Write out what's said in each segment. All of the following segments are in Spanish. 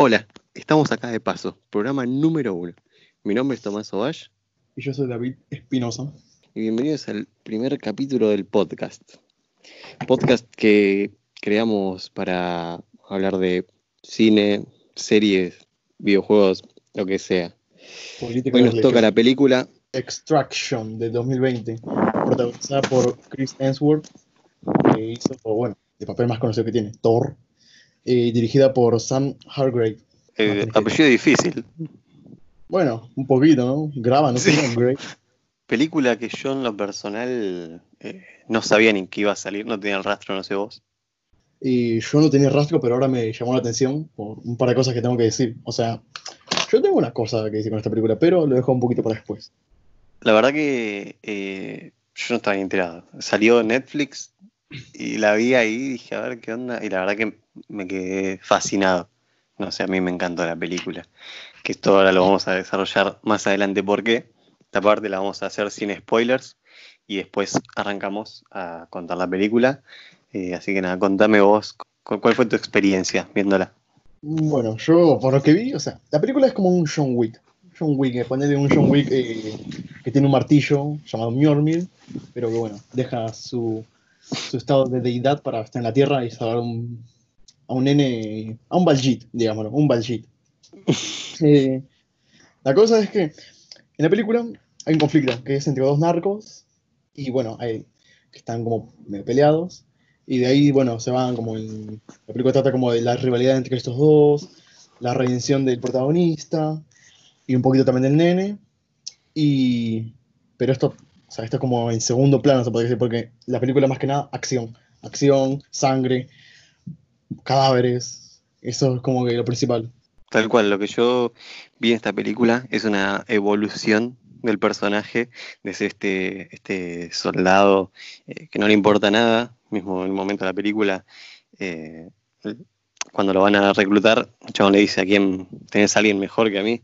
Hola, estamos acá de paso, programa número uno. Mi nombre es Tomás Ovash Y yo soy David Espinosa. y bienvenidos al primer capítulo del podcast. Podcast que creamos para hablar de cine, series, videojuegos, lo que sea. Política Hoy nos toca la película Extraction de 2020, protagonizada por Chris Hemsworth, que hizo, o bueno, el papel más conocido que tiene, Thor, eh, dirigida por Sam Hargrave. eh, apellido difícil. Bueno, un poquito, ¿no? Graba, ¿no? Sí. Hargrave. Película que yo en lo personal eh, no sabía ni que iba a salir, no tenía el rastro, no sé vos. Y yo no tenía rastro, pero ahora me llamó la atención por un par de cosas que tengo que decir. O sea, yo tengo una cosa que decir con esta película, pero lo dejo un poquito para después. La verdad que eh, yo no estaba enterado. Salió Netflix y la vi ahí y dije, a ver qué onda. Y la verdad que me quedé fascinado. No sé, a mí me encantó la película. Que esto ahora lo vamos a desarrollar más adelante porque esta parte la vamos a hacer sin spoilers y después arrancamos a contar la película. Eh, así que nada, contame vos cu- cuál fue tu experiencia viéndola. Bueno, yo por lo que vi, o sea, la película es como un John Wick. John Wick, eh, ponele un John Wick eh, que tiene un martillo llamado Mjolnir, pero que bueno, deja su, su estado de deidad para estar en la tierra y salvar un- a un nene, a un Baljit, digámoslo, un Baljit. Eh, la cosa es que en la película hay un conflicto que es entre dos narcos y bueno, hay, que están como peleados y de ahí, bueno, se van como en, la película trata como de la rivalidad entre estos dos, la redención del protagonista y un poquito también del nene. Y, pero esto, o sea, esto es como en segundo plano, se podría decir, porque la película más que nada, acción. Acción, sangre, cadáveres. Eso es como que lo principal. Tal cual, lo que yo vi en esta película es una evolución del personaje, de este, este soldado eh, que no le importa nada, mismo en el momento de la película, eh, cuando lo van a reclutar, el chabón le dice a quién tenés a alguien mejor que a mí,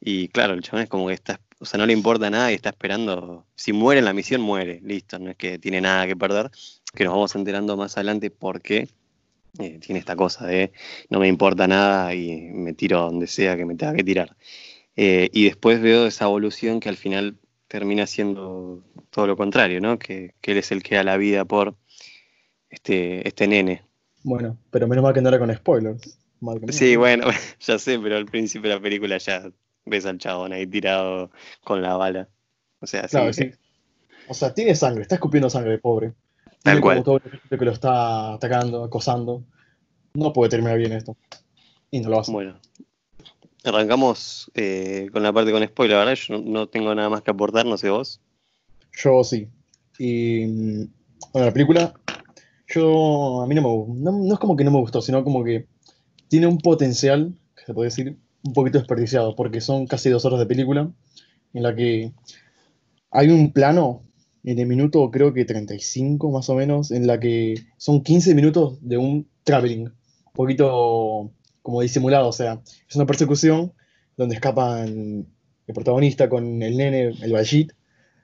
y claro, el chabón es como que está, o sea, no le importa nada y está esperando, si muere en la misión, muere, listo, no es que tiene nada que perder, que nos vamos enterando más adelante por qué eh, tiene esta cosa de no me importa nada y me tiro donde sea que me tenga que tirar. Eh, y después veo esa evolución que al final termina siendo todo lo contrario, ¿no? Que, que él es el que da la vida por este, este nene. Bueno, pero menos mal que no era con spoilers. Mal que no. Sí, bueno, ya sé, pero al principio de la película ya ves al chabón ahí tirado con la bala. O sea, Claro, sí, sí. O sea, tiene sangre, está escupiendo sangre, pobre. Tal Tiene cual. como todo el que lo está atacando, acosando. No puede terminar bien esto. Y no lo hace. Bueno, arrancamos eh, con la parte con spoiler, ¿verdad? Yo no, tengo nada más que aportar, no sé vos. Yo sí. Y mm, bueno, la película, yo a mí no me no, no es como que no me gustó, sino como que tiene un potencial, que se puede decir, un poquito desperdiciado, porque son casi dos horas de película en la que hay un plano en el minuto creo que 35 más o menos, en la que son 15 minutos de un traveling, un poquito como disimulado, o sea, es una persecución donde escapan el protagonista con el nene, el Baljit,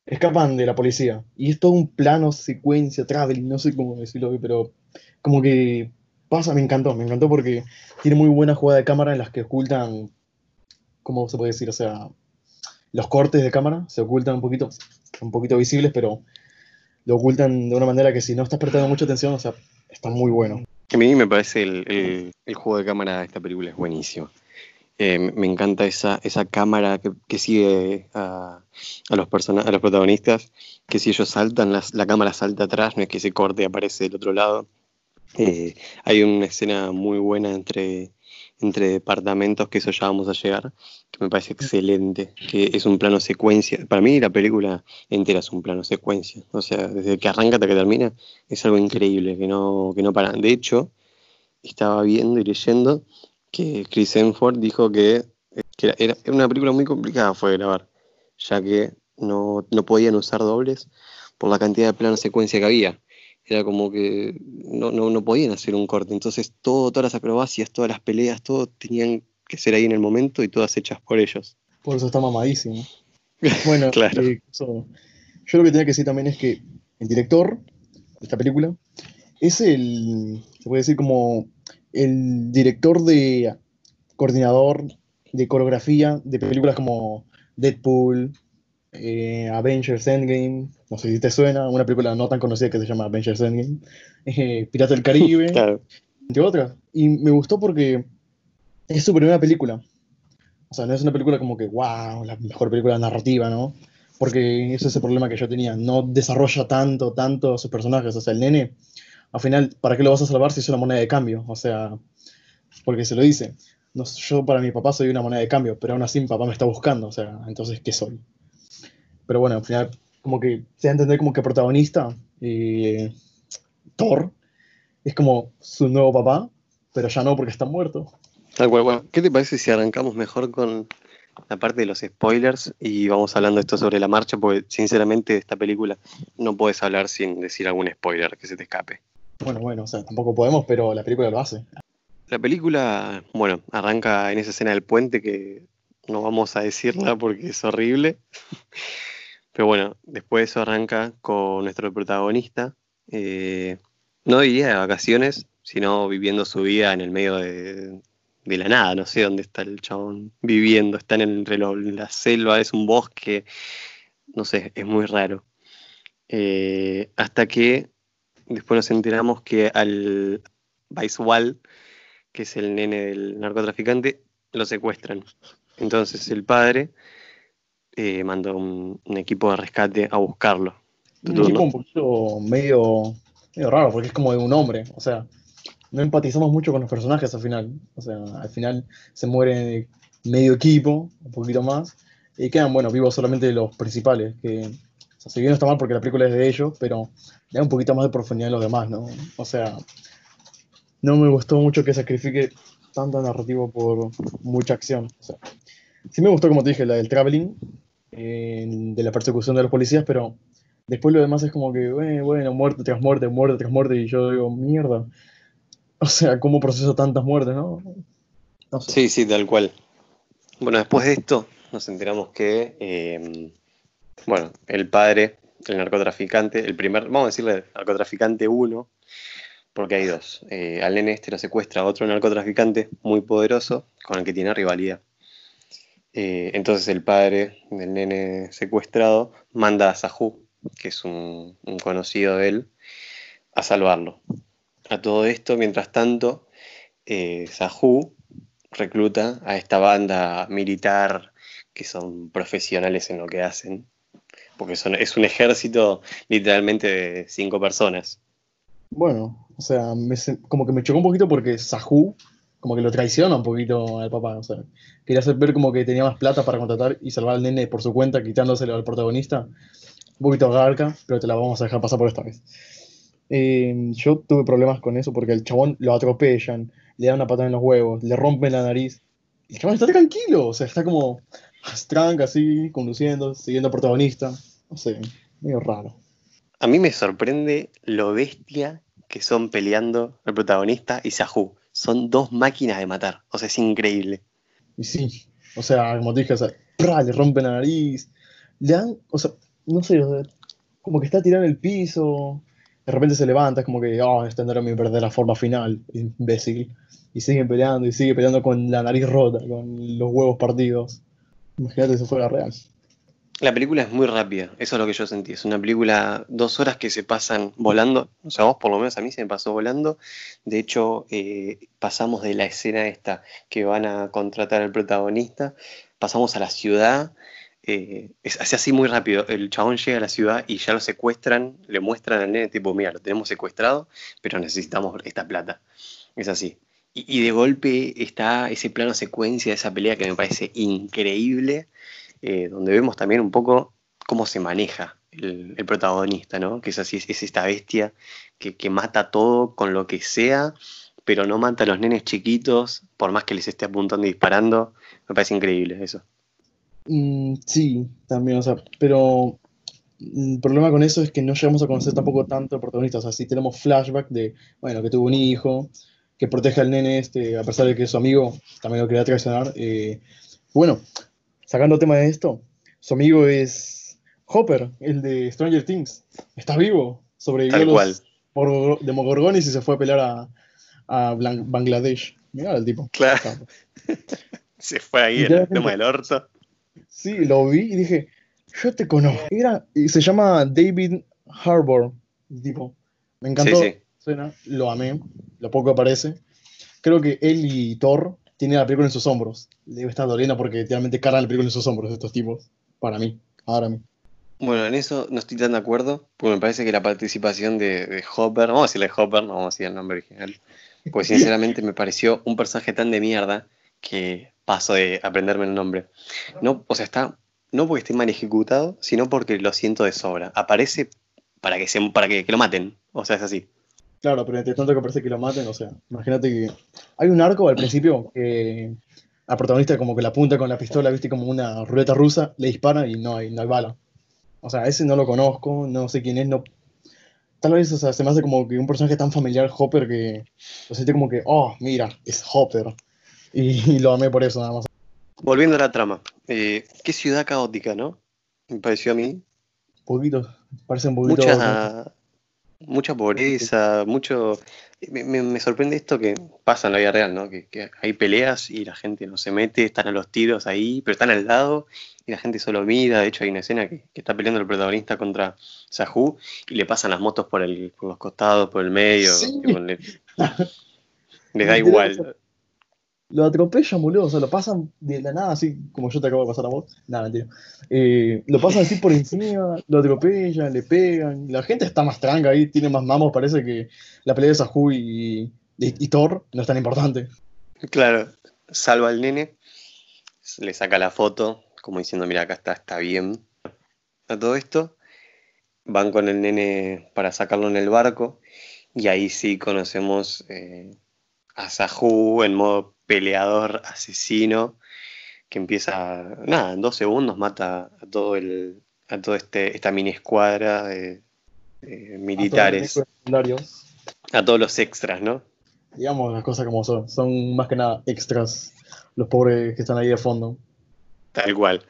escapan de la policía. Y es todo un plano, secuencia, traveling, no sé cómo decirlo, pero como que pasa, me encantó, me encantó porque tiene muy buena jugada de cámara en las que ocultan, ¿cómo se puede decir? O sea, los cortes de cámara se ocultan un poquito, un poquito visibles, pero lo ocultan de una manera que si no estás prestando mucha atención, o sea, está muy bueno. A mí me parece el, el- juego de cámara de esta película es buenísimo. Eh, me- encanta esa, esa cámara que, que sigue a, a los a los protagonistas, que si ellos saltan, la cámara salta atrás, no es que se corte y aparece del otro lado. Eh, hay una escena muy buena entre, entre departamentos, que eso ya vamos a llegar, que me parece excelente, que es un plano secuencia. Para mí la película entera es un plano secuencia, o sea, desde que arranca hasta que termina, es algo increíble, que no, que no para. De hecho, estaba viendo y leyendo que Chris Hemsworth dijo que, eh, era, una película muy complicada fue grabar, ya que no, no podían usar dobles por la cantidad de plano secuencia que había. Era como que no, no, no podían hacer un corte. Entonces, todo, todas las acrobacias, todas las peleas, todo tenían que ser ahí en el momento y todas hechas por ellos. Por eso está mamadísimo. Bueno, Claro. eh, eso- yo lo que tenía que decir también es que el director de esta película es el, se puede decir como el director de coordinador de coreografía de películas como Deadpool, eh, Avengers Endgame, no sé si te suena, una película no tan conocida que se llama Avengers Endgame, eh, Pirata del Caribe, entre otras. Y me gustó porque es su primera película. O sea, no es una película como que, wow, la mejor película narrativa, ¿no? Porque ese es el problema que yo tenía. No desarrolla tanto, tanto a sus personajes. O sea, el nene, al final, ¿para qué lo vas a salvar si es una moneda de cambio? O sea, porque se lo dice. No, yo para mi papá soy una moneda de cambio, pero aún así mi papá me está buscando. O sea, entonces, ¿qué soy? Pero bueno, al final, como que se da a entender como que protagonista, y Thor, es como su nuevo papá, pero ya no porque está muerto. Tal cual, bueno, ¿qué te parece si arrancamos mejor con la parte de los spoilers y vamos hablando esto sobre la marcha? Porque sinceramente de esta película no puedes hablar sin decir algún spoiler que se te escape. Bueno, bueno, o sea, tampoco podemos, pero la película lo hace. La película, bueno, arranca en esa escena del puente que no vamos a decirla porque es horrible. Pero bueno, después eso arranca con nuestro protagonista. Eh, no diría de vacaciones, sino viviendo su vida en el medio de, de la nada, no sé dónde está el chabón viviendo, está en, entre la selva, es un bosque, no sé, es muy raro. Eh, hasta que después nos enteramos que al Baiswal, que es el nene del narcotraficante, lo secuestran. Entonces el padre eh, mandó un, equipo de rescate a buscarlo. Un equipo un poquito medio, medio raro, porque es como de un hombre, o sea, no empatizamos mucho con los personajes al final. O sea, al final se muere medio equipo, un poquito más, y quedan, bueno, vivos solamente los principales, que, o sea, si bien no está mal porque la película es de ellos, pero le da un poquito más de profundidad a los demás, ¿no? O sea, no me gustó mucho que sacrifique tanto narrativo por mucha acción. O sea, sí me gustó, como te dije, la del traveling, de la persecución de los policías, pero después lo demás es como que, bueno, bueno, muerte tras muerte, muerte tras muerte, y yo digo, mierda, o sea, ¿cómo proceso tantas muertes, no? Sí, sí, tal cual. Bueno, después de esto nos enteramos que, em, bueno, el padre, el narcotraficante, el primer, vamos a decirle narcotraficante uno, porque hay dos. Eh, al nene este lo secuestra otro narcotraficante muy poderoso con el que tiene rivalidad. Eh, entonces el padre del nene secuestrado manda a Sahu, que es un, conocido de él, a salvarlo a todo esto, mientras tanto, eh, Sahu recluta a esta banda militar que son profesionales en lo que hacen, porque es un ejército literalmente de cinco personas. Bueno, o sea, como que me chocó un poquito porque Sahu como que lo traiciona un poquito al papá, o sea, quería hacer ver como que tenía más plata para contratar y salvar al nene por su cuenta, quitándoselo al protagonista. Un poquito garca, pero te la vamos a dejar pasar por esta vez. Em, yo tuve problemas con eso porque el chabón lo atropellan, le dan una patada en los huevos, le rompen la nariz. Y el chabón está tranquilo, o sea, está como tranca así, conduciendo, siguiendo al protagonista. No sé, medio raro. A mí me sorprende lo bestia que son peleando el protagonista y Sahu. Son dos máquinas de matar, o sea, es increíble. Y sí, o sea, como te dije, o sea, le rompen la nariz, le dan, o sea, no sé, como que está tirado en el piso, de repente se levanta, es como que, oh, esta no era mi verdadera forma final, imbécil. Y siguen peleando y sigue peleando con la nariz rota, con los huevos partidos. Imagínate si fuera real. La película es muy rápida, eso es lo que yo sentí. Es una película, dos horas que se pasan volando. O sea, vos por lo menos a mí se me pasó volando. De hecho, eh, pasamos de la escena esta que van a contratar al protagonista, pasamos a la ciudad eh, es, así muy rápido. El chabón llega a la ciudad y ya lo secuestran, le muestran al nene, tipo, mira, lo tenemos secuestrado, pero necesitamos esta plata. Es así. Y, de golpe está ese plano secuencia de esa pelea que me parece increíble, eh, donde vemos también un poco cómo se maneja el, protagonista, ¿no? Que es así, es, esta bestia que, que mata todo con lo que sea, pero no mata a los nenes chiquitos, por más que les esté apuntando y disparando. Me parece increíble eso. Mm, sí, también, o sea, pero el problema con eso es que no llegamos a conocer tampoco tanto al protagonista. O sea, si tenemos flashback de, bueno, que tuvo un hijo, que protege al nene este, a pesar de que su amigo también lo quería traicionar. Eh, bueno, sacando tema de esto, su amigo es Hopper, el de Stranger Things. Está vivo, sobrevivió los demogorgones y se fue a pelear a, a Bangladesh. Mirá el tipo. Claro. Se fue ahí en el tema del orto. Sí, lo vi y dije, yo te conozco. Era, y se llama David Harbour, el tipo. Me encantó. Sí, sí. Suena, lo amé, lo poco aparece. Creo que él y Thor tienen la película en sus hombros. Le debe estar doliendo porque literalmente cargan la película en sus hombros estos tipos. Para mí, ahora mí. Bueno, en eso no estoy tan de acuerdo, porque me parece que la participación de, de Hopper, vamos a decirle Hopper, no vamos a decir el nombre original, pues sinceramente me pareció un personaje tan de mierda que paso de aprenderme el nombre. No, o sea, está, no porque esté mal ejecutado, sino porque lo siento de sobra. Aparece para que, se, para que, que lo maten, o sea, es así. Claro, pero entre tanto que parece que lo maten, o sea, imagínate que hay un arco al principio que al protagonista como que la apunta con la pistola, viste, como una ruleta rusa, le dispara y no hay, no hay bala. O sea, ese no lo conozco, no sé quién es, no. Tal vez, o sea, se me hace como que un personaje tan familiar, Hopper, que lo siente como que, oh, mira, es Hopper. Y, y lo amé por eso, nada más. Volviendo a la trama, eh, qué ciudad caótica, ¿no? Me pareció a mí. Un poquito, parece un poquito. mucha, mucha pobreza, mucho... Me, me- me sorprende esto que pasa en la vida real, ¿no? Que, que hay peleas y la gente no se mete, están a los tiros ahí, pero están al lado y la gente solo mira. De hecho, hay una escena que, que está peleando el protagonista contra Sahu y le pasan las motos por, el, por los costados, por el medio. Sí. tipo, le- les da igual. Lo atropellan, boludo, o sea, lo pasan de la nada, así como yo te acabo de pasar a vos. Nada, mentira. Eh, lo pasan así por encima, lo atropellan, le pegan. La gente está más tranca ahí, tiene más mamos, parece que la pelea de Sahu y, y, Thor no es tan importante. Claro, salva al nene, le saca la foto, como diciendo, mira, acá está, está bien. A todo esto, van con el nene para sacarlo en el barco, y ahí sí conocemos eh, a Sahu en modo peleador asesino, que empieza, nada, en dos segundos mata a todo el, a todo este, esta mini escuadra de, de militares, A todos los secundarios, a todos los extras, ¿no? digamos las cosas como son. Son más que nada extras, los pobres que están ahí de fondo. Tal cual.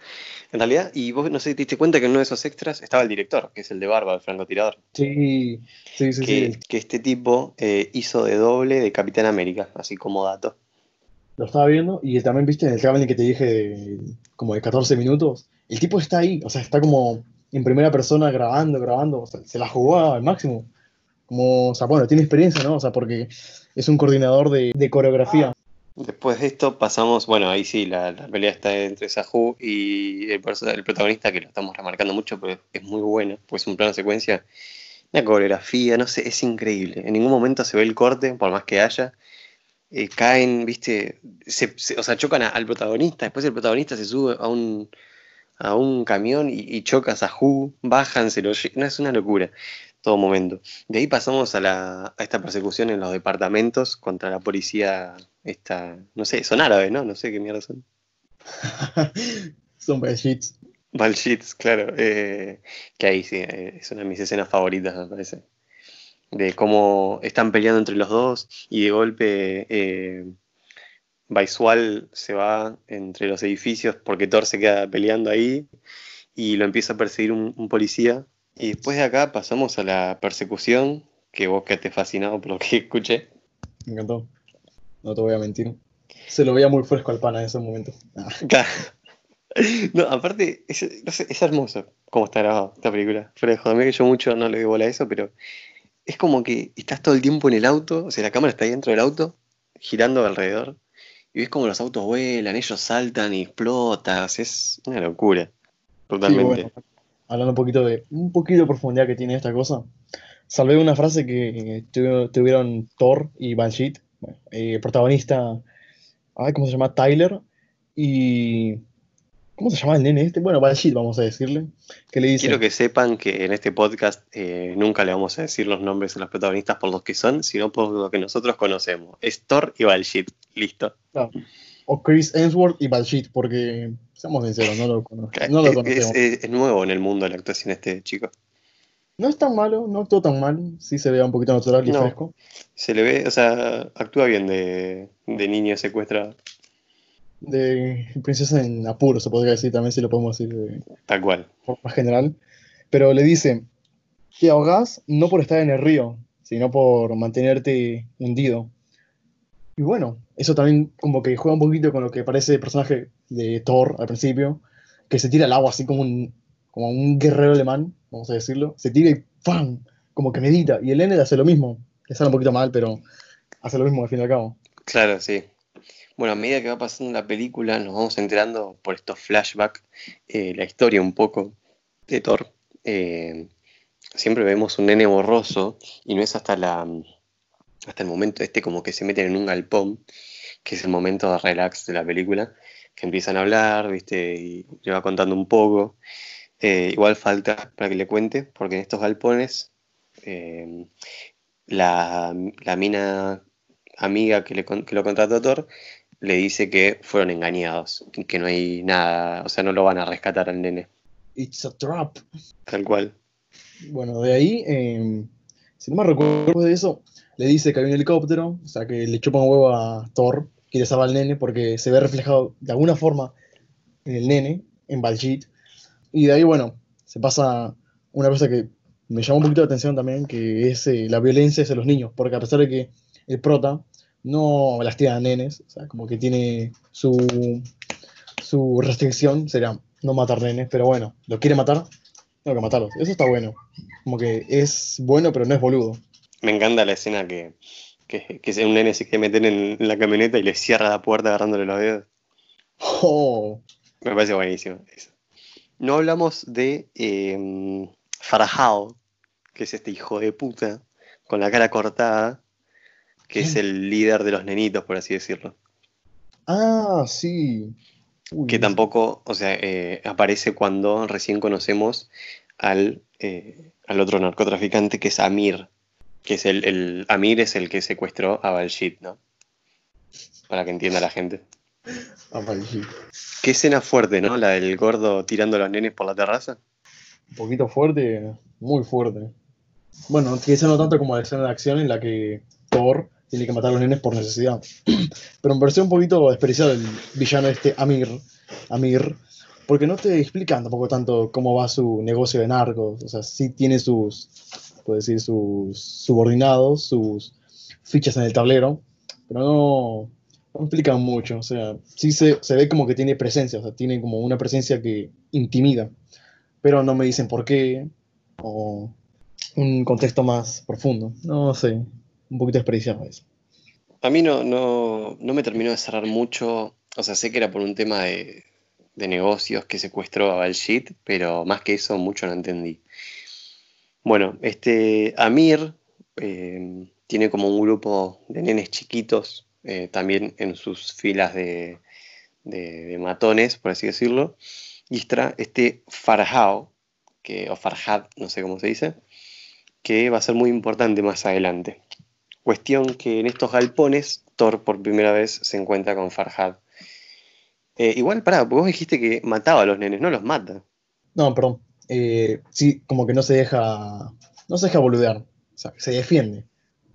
En realidad, y vos no sé te diste cuenta que en uno de esos extras estaba el director, que es el de Barba, el francotirador. Sí, sí, sí, que, sí. que este tipo eh, hizo de doble de Capitán América, así como dato. Lo estaba viendo y también viste en el traveling que te dije como de 14 minutos. El tipo está ahí, o sea, está como en primera persona grabando, grabando, o se la jugó al máximo. Como, o sea, bueno, tiene experiencia, ¿no? O sea, porque es un coordinador de, coreografía. Después de esto pasamos, bueno, ahí sí, la, la pelea está entre Sahu y el, el protagonista, que lo estamos remarcando mucho, pero es muy buena, pues es un plano secuencia, una coreografía, no sé, es increíble. En ningún momento se ve el corte, por más que haya. Eh, caen, viste, se- se- o sea, chocan a- al protagonista, después el protagonista se sube a un, a un camión y, y choca a Sahu, bajan, se lo no, es una locura, todo momento. De ahí pasamos a, la, a esta persecución en los departamentos contra la policía, esta, no sé, son árabes, ¿no? No sé qué mierda son. Son sheets. Malshits, claro. eh, que ahí sí, eh, es una de mis escenas favoritas, me parece. De cómo están peleando entre los dos y de golpe eh, Baisual se va entre los edificios porque Thor se queda peleando ahí y lo empieza a perseguir un, un policía. Y después de acá pasamos a la persecución, que vos quedaste fascinado por lo que escuché. Me encantó. No te voy a mentir. Se lo veía muy fresco al pana en ese momento. Ah. No, aparte, es, no sé, es hermoso cómo está grabado esta película. Fuera de joder, que yo mucho no le doy bola a eso, pero es como que estás todo el tiempo en el auto, o sea, la cámara está ahí dentro del auto, girando alrededor, y ves como los autos vuelan, ellos saltan y sea, es una locura. Totalmente. Hablando un poquito de un poquito de profundidad que tiene esta cosa, salvé una frase que tuvi- tuvieron Thor y Banshee, eh, protagonista, ay, ¿cómo se llama? Tyler y ¿cómo se llama el nene este? Bueno, Banshee, vamos a decirle, que le dice, Quiero que sepan que en este podcast eh, nunca le vamos a decir los nombres a los protagonistas por los que son, sino por lo que nosotros conocemos. Es Thor y Balshit. Listo. o Chris Hemsworth y Banshee, porque seamos sinceros, no lo, cono- no lo Es- conocemos. es- es- es nuevo en el mundo de la actuación este chico. No es tan malo, no actuó tan mal, sí se ve un poquito natural y No. fresco. Se le ve, o sea, actúa bien de, de niño secuestrado, De princesa en apuro, se podría decir también, si lo podemos decir de, tal cual. forma general, pero le dice, te ahogás no por estar en el río, sino por mantenerte hundido. Y bueno, eso también como que juega un poquito con lo que parece el personaje de Thor al principio, que se tira al agua así como un, como un guerrero alemán, vamos a decirlo. Se tira y ¡pam! Como que medita. Y el N hace lo mismo. Le sale un poquito mal, pero hace lo mismo al fin y al cabo. Claro, sí. Bueno, a medida que va pasando la película, nos vamos enterando por estos flashbacks eh, la historia un poco de Thor. Eh, siempre vemos un nene borroso y no es hasta la hasta el momento este como que se meten en un galpón, que es el momento de relax de la película, que empiezan a hablar, ¿viste? Y le va contando un poco. Eh, igual falta para que le cuente, porque en estos galpones eh, la, mina amiga que, le, que lo contrató a Thor le dice que fueron engañados, que no hay nada, o sea, no lo van a rescatar al nene. It's a trap. Tal cual. Bueno, de ahí, eh, si no me recuerdo de eso, le dice que hay un helicóptero, o sea, que le chupa un huevo a Thor, quiere salvar al nene porque se ve reflejado de alguna forma en el nene, en Baljeet. Y de ahí, bueno, se pasa una cosa que me llamó un poquito la atención también, que es eh, la violencia hacia los niños, porque a pesar de que el prota no lastima a nenes, o sea, como que tiene su, su restricción, sería no matar nenes, pero bueno, lo quiere matar, tengo que matarlos. Eso está bueno. Como que es bueno, pero no es boludo. Me encanta la escena que, que, que un nene se quiere meter en, la camioneta y le cierra la puerta agarrándole los dedos. Oh. Me parece buenísimo. No hablamos de eh, Farahao, que es este hijo de puta, con la cara cortada, que es el líder de los nenitos, por así decirlo. Ah, sí. que tampoco, o sea, eh, aparece cuando recién conocemos al, eh, al otro narcotraficante que es Amir, que es el, el, Amir es el que secuestró a Balshit, ¿no? Para que entienda la gente. A Balshit. Qué escena fuerte, ¿no? La del gordo tirando a los nenes por la terraza. Un poquito fuerte, muy fuerte. Bueno, quizá no tanto como la escena de acción en la que Thor tiene que matar a los nenes por necesidad. Pero me pareció un poquito desperdiciado el villano este Amir, Amir, porque no te explican tampoco tanto cómo va su negocio de narcos. O sea, sí tiene sus, puede decir, sus subordinados, sus fichas en el tablero, pero no, no explican mucho. O sea, sí se, se, ve como que tiene presencia, o sea, tiene como una presencia que intimida, pero no me dicen por qué o un contexto más profundo. No sé, un poquito desperdiciado eso. A mí no, no, no me terminó de cerrar mucho, o sea, sé que era por un tema de, de negocios que secuestró a Balshit, pero más que eso mucho no entendí. Bueno, este Amir eh, tiene como un grupo de nenes chiquitos eh, también en sus filas de, de, matones, por así decirlo. Y está este Farhao, que, o Farhad, no sé cómo se dice, que va a ser muy importante más adelante. Cuestión que en estos galpones, Thor por primera vez se encuentra con Farhad. Eh, igual, pará, vos dijiste que mataba a los nenes, no los mata. No, perdón. Eh, sí, como que no se deja, no se deja boludear, o sea, se defiende.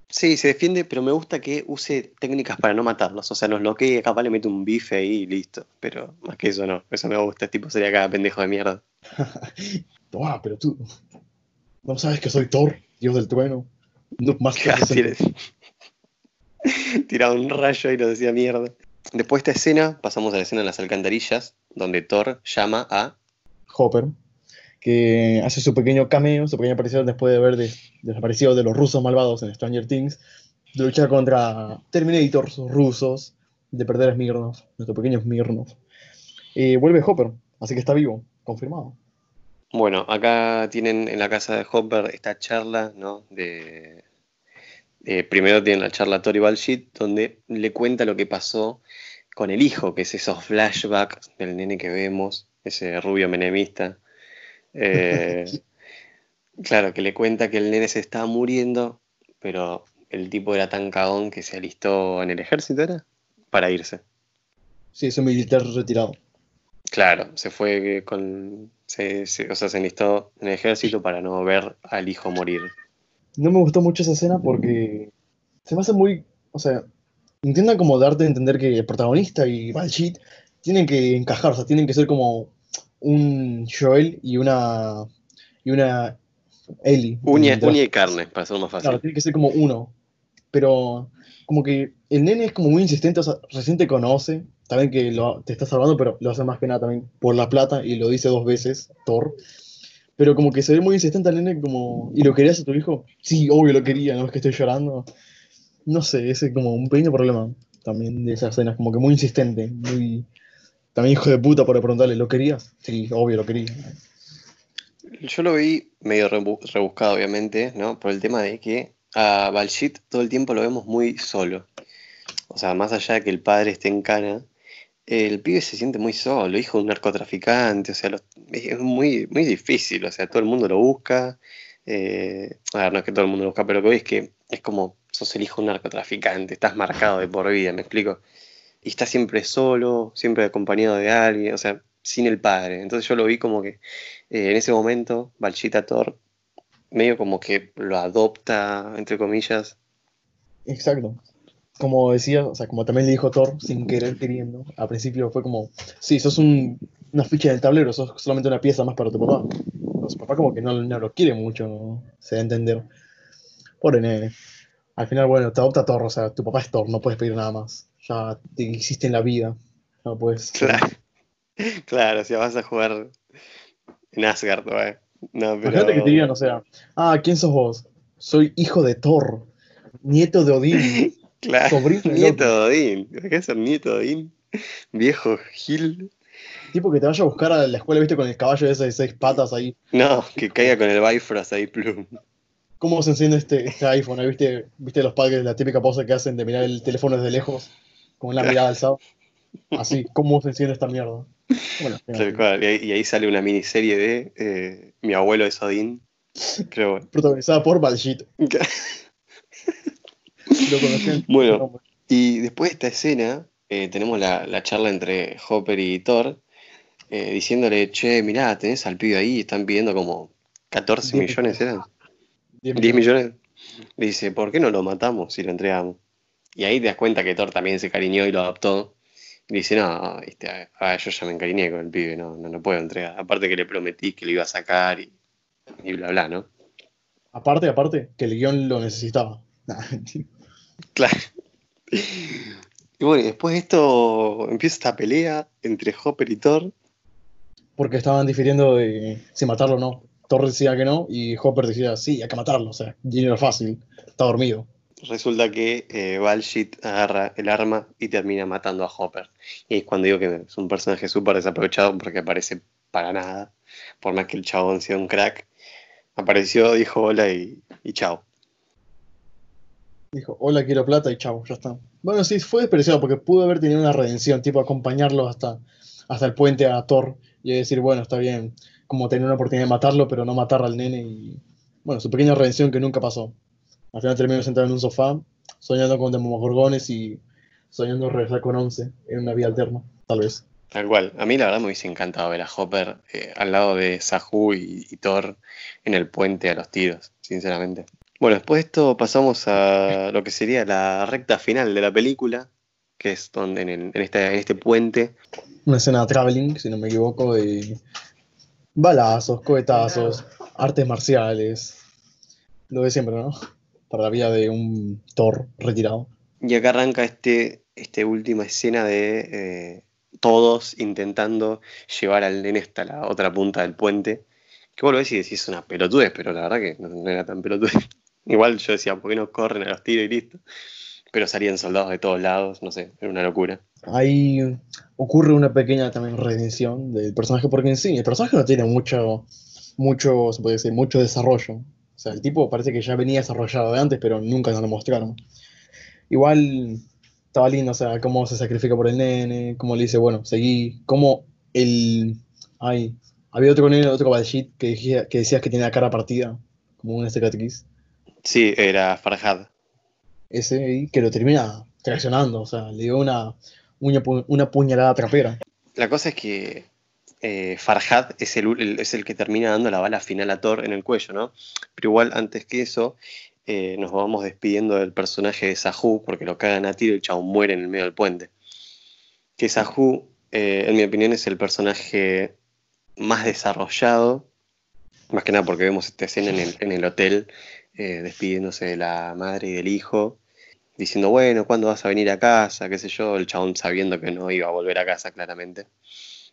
Sí, se defiende, pero me gusta que use técnicas para no matarlos. O sea, nos bloquea, capaz le mete un bife ahí y listo. Pero más que eso no, eso me gusta. Este tipo sería cada pendejo de mierda. ah, pero tú. ¿No sabes que soy Thor, dios del trueno? No, más que Tiraba un rayo y nos decía mierda. Después de esta escena, pasamos a la escena en las alcantarillas, donde Thor llama a Hopper que hace su pequeño cameo, su pequeña aparición después de haber desaparecido de los rusos malvados en Stranger Things, de luchar contra Terminators rusos, de perder a Smirnov, nuestro pequeño Smirnov. Eh, vuelve Hopper, así que está vivo, confirmado. Bueno, acá tienen en la casa de Hopper esta charla, ¿no? De, primero tienen la charla Tori Balshit, donde le cuenta lo que pasó con el hijo, que es esos flashbacks del nene que vemos, ese rubio menemista, eh, claro, que le cuenta que el nene se estaba muriendo, pero el tipo era tan cagón que se alistó en el ejército, ¿era? Para irse. Sí, es un militar retirado. Claro, se fue con. Se, o sea, se enlistó en el ejército para no ver al hijo morir. No me gustó mucho esa escena porque se me hace muy. O sea, intentan como darte a entender que el protagonista y Balchit tienen que encajar, o sea, tienen que ser como un Joel y una y una Ellie. Uña, y carne, para ser más fácil. Claro, tiene que ser como uno. pero como que el nene es como muy insistente, o sea, recién te conoce, también que lo, te está salvando, pero lo hace más que nada también por la plata, y lo dice dos veces, Thor. Pero como que se ve muy insistente al nene, como, ¿y lo querías a tu hijo? Sí, obvio lo quería, no es que estoy llorando. No sé, ese es como un pequeño problema también de esas escenas, como que muy insistente, muy... También hijo de puta por preguntarle, ¿lo querías? Sí, obvio lo quería. Yo lo vi medio rebuscado, obviamente, ¿no? Por el tema de que a Balshit todo el tiempo lo vemos muy solo. O sea, más allá de que el padre esté en cana, el pibe se siente muy solo, hijo de un narcotraficante, o sea, es muy, muy difícil, o sea, todo el mundo lo busca. Eh, a ver, no es que todo el mundo lo busca, pero lo que hoy es que es como sos el hijo de un narcotraficante, estás marcado de por vida, me explico. Y estás siempre solo, siempre acompañado de alguien, o sea, sin el padre. Entonces yo lo vi como que eh, en ese momento, Balchita Thor medio como que lo adopta, entre comillas. Exacto. Como decía, o sea, como también le dijo Thor, sin querer queriendo, al principio fue como, sí, sos un, una ficha del tablero, sos solamente una pieza más para tu papá. su papá como que no, lo quiere mucho, se da a entender. Pobre nene. Al final, bueno, te adopta Thor, o sea, tu papá es Thor, no puedes pedir nada más. Ya te existe en la vida. No puedes. Claro. Claro, si vas a jugar en Asgard, ¿eh? No, pero... Imagínate que te digan, o sea, ah, ¿quién sos vos? Soy hijo de Thor, nieto de Odín. claro, sobrino nieto de Odín. ¿Qué es el nieto de Odín? Viejo Gil. Tipo que te vaya a buscar a la escuela, viste, con el caballo ese de seis patas ahí. No, que caiga con el Bifrost ahí, plum. ¿Cómo se enciende este, este iPhone? ¿Viste, ¿Viste los padres la típica pose que hacen de mirar el teléfono desde lejos? Con la mirada alzada. Así, ¿cómo se enciende esta mierda? Bueno, y, ahí, sale una miniserie de eh, Mi abuelo es Odín. Creo. Protagonizada por Balshit. bueno, y después de esta escena, eh, tenemos la, charla entre Hopper y Thor, eh, diciéndole, che, mirá, tenés al pibe ahí, están pidiendo como 14 millones, ¿eran? 10 millones. dice, ¿por qué no lo matamos si lo entregamos? Y ahí te das cuenta que Thor también se cariñó y lo adoptó. Y dice, no, ah, yo ya me encariñé con el pibe, no, no, puedo entregar. Aparte que le prometí que lo iba a sacar y, bla, bla, ¿no? Aparte, aparte, que el guion lo necesitaba. claro. Y bueno, después de esto empieza esta pelea entre Hopper y Thor. Porque estaban difiriendo de si matarlo o no. Thor decía que no y Hopper decía, sí, hay que matarlo. O sea, dinero fácil, está dormido resulta que eh, agarra el arma y termina matando a Hopper. Y es cuando digo que es un personaje súper desaprovechado porque aparece para nada. Por más que el chabón sea un crack. Apareció, dijo hola y, y chao. Dijo, hola, quiero plata y chao, ya está. Bueno, sí, fue despreciado porque pudo haber tenido una redención, tipo acompañarlo hasta, hasta el puente a Thor y decir, bueno, está bien, como tener una oportunidad de matarlo, pero no matar al nene y, bueno, su pequeña redención que nunca pasó. Al final termino sentado en un sofá, soñando con demogorgones y soñando regresar con Once en una vida alterna, tal vez. Tal cual. A mí la verdad me hubiese encantado ver a Hopper eh, al lado de Sahu y, Thor en el puente a los tiros, sinceramente. Bueno, después de esto pasamos a lo que sería la recta final de la película, que es donde en, este, en este puente. Una escena de traveling, si no me equivoco, de balazos, cohetazos, artes marciales. Lo de siempre, ¿no? para la vida de un Thor retirado. Y acá arranca este, este última escena de eh, todos intentando llevar al nene hasta la otra punta del puente. Que vos lo ves y decís una pelotudez, pero la verdad que no, era tan pelotudez. Igual yo decía, ¿por qué no corren a los tiros y listo? Pero salían soldados de todos lados, no sé, era una locura. Ahí ocurre una pequeña también redención del personaje, porque en sí, el personaje no tiene mucho, mucho, se puede decir, mucho desarrollo. O sea, el tipo parece que ya venía desarrollado de antes, pero nunca nos lo mostraron. Igual estaba lindo, o sea, cómo se sacrifica por el nene, cómo le dice, bueno, seguí, cómo el... Ay, había otro nene, otro caballito que, decía, que decías que tenía la cara partida, como un cicatriz. Sí, era Farhad. Ese que lo termina traicionando, o sea, le dio una, una, una puñalada trapera. La cosa es que eh, Farhad es el, es el que termina dando la bala final a Thor en el cuello, ¿no? Pero igual antes que eso, eh, nos vamos despidiendo del personaje de Sahu, porque lo cagan a tiro y el chavo muere en el medio del puente. Que Sahu, eh, en mi opinión, es el personaje más desarrollado, más que nada porque vemos esta escena en el, hotel, despidiéndose de la madre y del hijo, diciendo, bueno, ¿cuándo vas a venir a casa? qué sé yo, el chabón sabiendo que no iba a volver a casa claramente.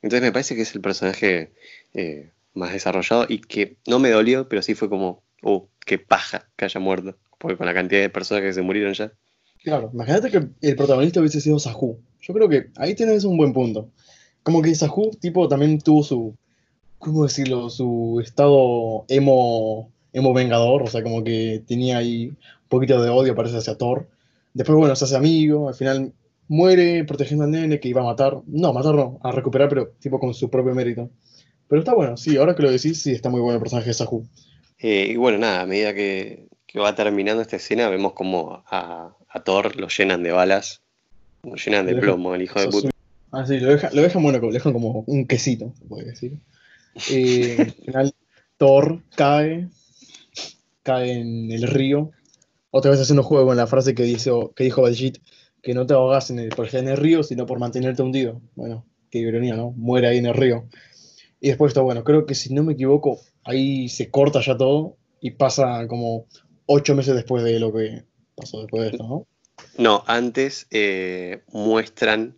Entonces me parece que es el personaje eh, más desarrollado y que no me dolió, pero sí fue como, uh, qué paja que haya muerto, porque con la cantidad de personas que se murieron ya. Claro, imagínate que el protagonista hubiese sido Sahu. Yo creo que ahí tienes un buen punto. Como que Sahu, tipo, también tuvo su, ¿cómo decirlo? Su estado emo, emo vengador, o sea, como que tenía ahí un poquito de odio, parece, hacia Thor. Después, bueno, se hace amigo, al final muere protegiendo al nene que iba a matar. No, matar no, a recuperar, pero tipo con su propio mérito. Pero está bueno, sí, ahora que lo decís, sí, está muy bueno el personaje de Sahu. Eh, y bueno, nada, a medida que, va terminando esta escena, vemos como a, Thor lo llenan de balas, lo llenan de plomo, el hijo de puta. Ah, sí, lo dejan, lo dejan, bueno, lo dejan como un quesito, se puede decir. Eh, al final, Thor cae, cae en el río. Otra vez haciendo juego con la frase que, dice, que dijo Baljeet, que no te ahogas en el, por en el río, sino por mantenerte hundido. Bueno, qué ironía, ¿no? Muere ahí en el río. Y después está bueno, creo que si no me equivoco, ahí se corta ya todo y pasa como ocho meses después de lo que pasó después de esto, ¿no? No, antes eh, muestran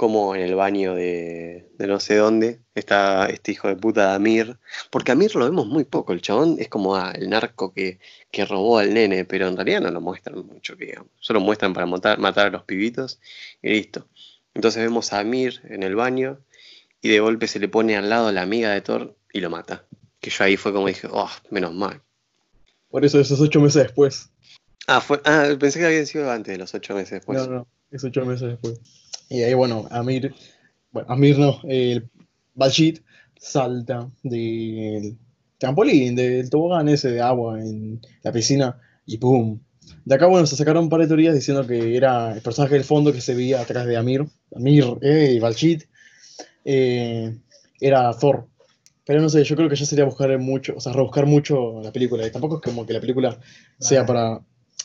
como en el baño de, no sé dónde está este hijo de puta de Amir, porque Amir lo vemos muy poco, el chabón es como ah, el narco que, robó al nene, pero en realidad no lo muestran mucho, digamos. solo muestran para matar, matar a los pibitos y listo. Entonces vemos a Amir en el baño y de golpe se le pone al lado la amiga de Thor y lo mata. Que yo ahí fue como dije, oh, menos mal. Por eso esos ocho meses después. Ah, fue, ah, pensé que habían sido antes de los ocho meses después. No, no, es ocho meses después. Y ahí, bueno, Amir, bueno, Amir no, el Balshit salta del trampolín, del tobogán ese de agua en la piscina y ¡pum! De acá, bueno, se sacaron un par de teorías diciendo que era el personaje del fondo que se veía atrás de Amir. Amir, eh, Balshit, eh, era Thor. Pero no sé, yo creo que ya sería buscar mucho, o sea, rebuscar mucho la película. Y tampoco es como que la película sea para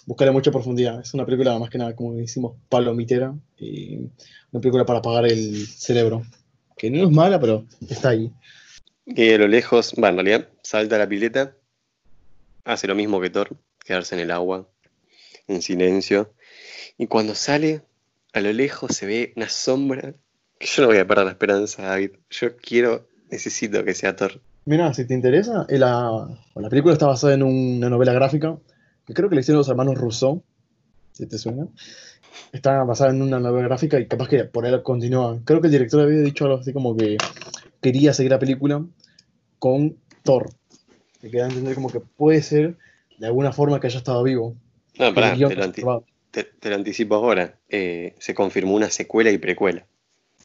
buscarle mucha profundidad. Es una película más que nada, como decimos, palomitera. Y una película para apagar el cerebro. Que no es mala, pero está ahí. Y a lo lejos, bueno, en realidad, salta la pileta, hace lo mismo que Thor, quedarse en el agua, en silencio. Y cuando sale, a lo lejos se ve una sombra que yo no voy a perder la esperanza, David. Yo quiero, necesito que sea Thor. Mira, si te interesa, la, la película está basada en una novela gráfica que creo que le hicieron los hermanos Rousseau, si te suena. Está basada en una novela gráfica y capaz que por él continúa. Creo que el director había dicho algo así como que quería seguir la película con Thor. Que queda entender como que puede ser de alguna forma que haya estado vivo. No, pará, te lo, anticipo ahora. Eh, se confirmó una secuela y precuela.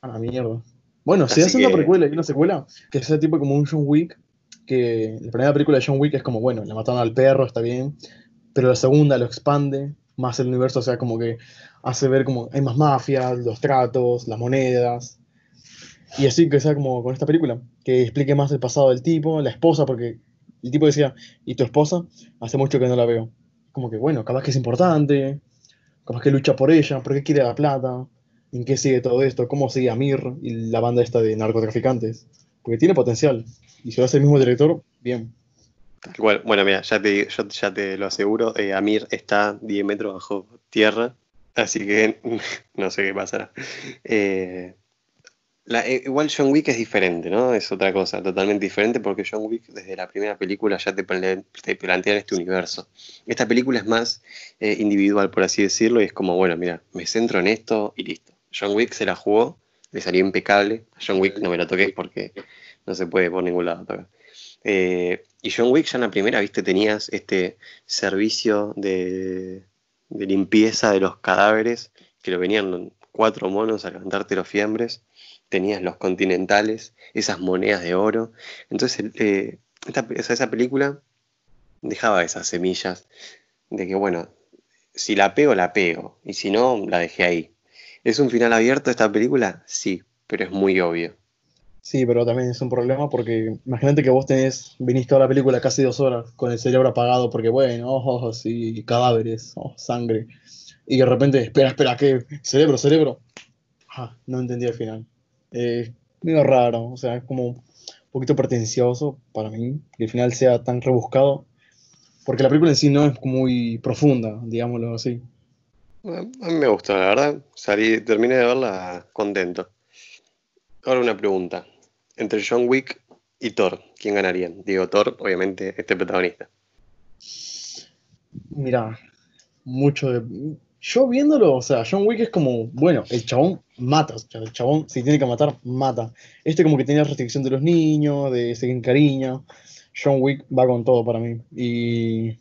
A la mierda. Bueno, si hace una precuela y una secuela, que sea tipo como un John Wick, que la primera película de John Wick es como, bueno, le mataron al perro, está bien, pero la segunda lo expande más el universo, o sea, como que hace ver como hay más mafias, los tratos, las monedas. Y así que sea como con esta película, que explique más el pasado del tipo, la esposa, porque el tipo decía, ¿y tu esposa? Hace mucho que no la veo. Como que, bueno, capaz que es importante, capaz que lucha por ella, porque quiere la plata, en qué sigue todo esto, cómo sigue Amir y la banda esta de narcotraficantes. Porque tiene potencial. Y si lo hace el mismo director, bien. Bueno, mira, ya te, yo ya te lo aseguro, eh, Amir está 10 metros bajo tierra, así que no sé qué pasará. Eh, eh, igual John Wick es diferente, ¿no? Es otra cosa, totalmente diferente, porque John Wick desde la primera película ya te, te plantean este universo. Esta película es más individual, por así decirlo, y es como, bueno, mira, me centro en esto y listo. John Wick se la jugó, le salió impecable. A John Wick no me la toqué porque no se puede por ningún lado tocar. Eh, y John Wick ya en la primera, viste, tenías este servicio de, limpieza de los cadáveres, que lo venían cuatro monos a levantarte los fiembres, tenías los continentales, esas monedas de oro. Entonces, eh, esa película dejaba esas semillas de que, bueno, si la pego, la pego, y si no, la dejé ahí. ¿Es un final abierto esta película? Sí, pero es muy obvio. Sí, pero también es un problema porque imagínate que vos tenés, viniste a la película casi dos horas con el cerebro apagado porque, bueno, ojos y cadáveres, oh, sangre. Y de repente, espera, espera, ¿qué? Cerebro, cerebro. Ah, no entendí el final. Eh, medio raro, o sea, es como un poquito pretencioso para mí que el final sea tan rebuscado. Porque la película en sí no es muy profunda, digámoslo así. A mí me gustó, la verdad. Salí, terminé de verla contento. Ahora una pregunta. Entre John Wick y Thor, ¿quién ganaría? Digo, Thor, obviamente, este protagonista. Mira, mucho de. Yo viéndolo, o sea, John Wick es como, bueno, el chabón mata, o sea, el chabón si tiene que matar, mata. Este como que tiene restricción de los niños, de seguir cariño. John Wick va con todo para mí. Y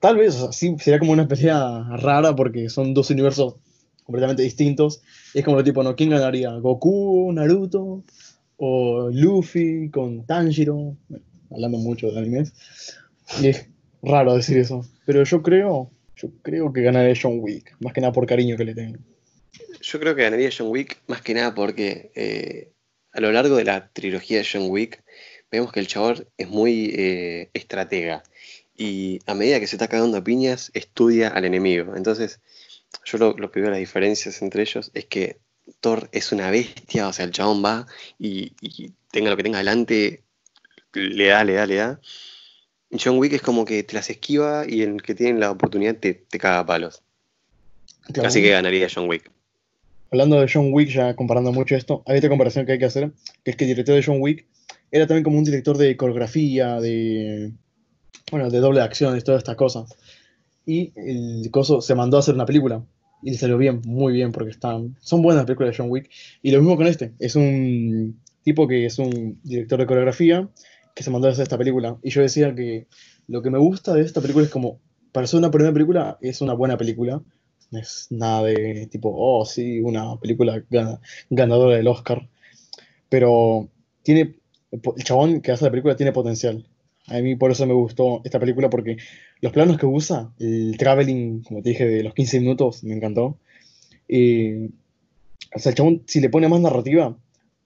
tal vez, o sea, sí, sería como una pelea rara porque son dos universos completamente distintos. es como lo tipo, ¿no? ¿Quién ganaría? ¿Goku, Naruto? ¿O Luffy con Tanjiro? hablando mucho de animes. Y es raro decir eso. Pero yo creo, yo creo que ganaría John Wick. Más que nada por cariño que le tengo. Yo creo que ganaría John Wick más que nada porque eh, a lo largo de la trilogía de John Wick vemos que el chabón es muy eh, estratega y a medida que se está cagando piñas estudia al enemigo. Entonces yo lo, que veo las diferencias entre ellos es que Thor es una bestia, o sea, el chabón va y, y tenga lo que tenga adelante, le da, le da, le da. John Wick es como que te las esquiva y el que tiene la oportunidad te, te caga a palos. Así que ganaría John Wick. Hablando de John Wick, ya comparando mucho esto, hay otra comparación que hay que hacer, que es que el director de John Wick era también como un director de coreografía, de, bueno, de doble acción, de todas estas cosas. Y el coso se mandó a hacer una película y le salió bien, muy bien, porque están, son buenas películas de John Wick. Y lo mismo con este, es un tipo que es un director de coreografía que se mandó a hacer esta película. Y yo decía que lo que me gusta de esta película es como, para ser una primera película, es una buena película. No es nada de tipo, oh, sí, una película ganadora del Oscar. Pero tiene, el chabón que hace la película tiene potencial. A mí por eso me gustó esta película, porque los planos que usa, el traveling, como te dije, de los 15 minutos, me encantó. Y, o sea, el chabón, si le pone más narrativa,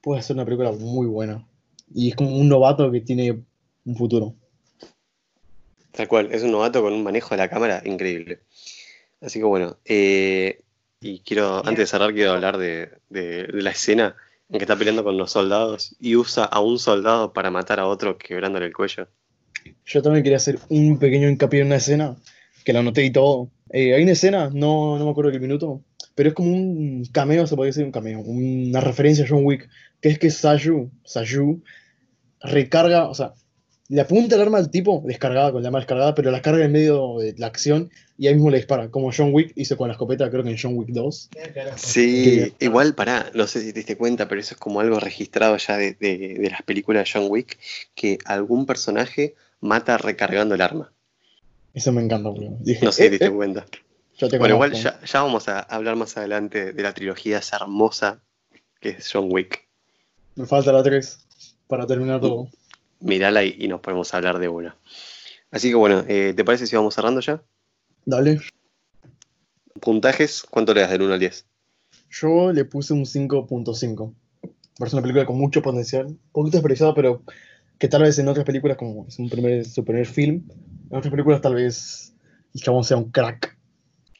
puede hacer una película muy buena y es como un novato que tiene un futuro. Tal cual, es un novato con un manejo de la cámara increíble. Así que bueno, eh, y quiero, antes de cerrar, quiero hablar de, la escena en que está peleando con los soldados y usa a un soldado para matar a otro quebrándole el cuello. Yo también quería hacer un pequeño hincapié en una escena, que la anoté y todo. Eh, hay una escena, no, no me acuerdo qué minuto, pero es como un cameo, se puede decir un cameo, una referencia a John Wick, que es que Saju, Saju recarga, o sea, le apunta el arma al tipo descargada, con la arma descargada, pero la carga en medio de la acción y ahí mismo le dispara, como John Wick hizo con la escopeta, creo que en John Wick 2. Sí, igual para, no sé si te diste cuenta, pero eso es como algo registrado ya de, las películas de John Wick, que algún personaje mata recargando el arma. Eso me encanta, Dije, no sé si te diste eh, eh, cuenta. bueno, igual ya, ya, vamos a hablar más adelante de la trilogía esa hermosa que es John Wick. Me falta la 3 para terminar todo. Mírala y, nos podemos hablar de una. Así que bueno, eh, ¿te parece si vamos cerrando ya? Dale. ¿Puntajes? ¿Cuánto le das del 1 al 10? Yo le puse un 5.5. Parece una película con mucho potencial, un poquito desperdiciado, pero que tal vez en otras películas, como es un primer, su primer film, en otras películas tal vez el chabón sea un crack.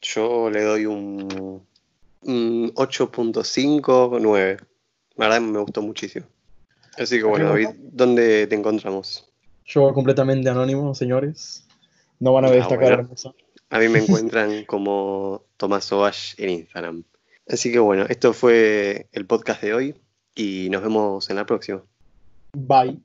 Yo le doy un, un 8.5, 9. La verdad me gustó muchísimo. Así que bueno, David, ¿dónde te encontramos? Yo completamente anónimo, señores. No van a ver ah, esta cara A mí me encuentran como Tomás Ovash en Instagram. Así que bueno, esto fue el podcast de hoy y nos vemos en la próxima. Bye.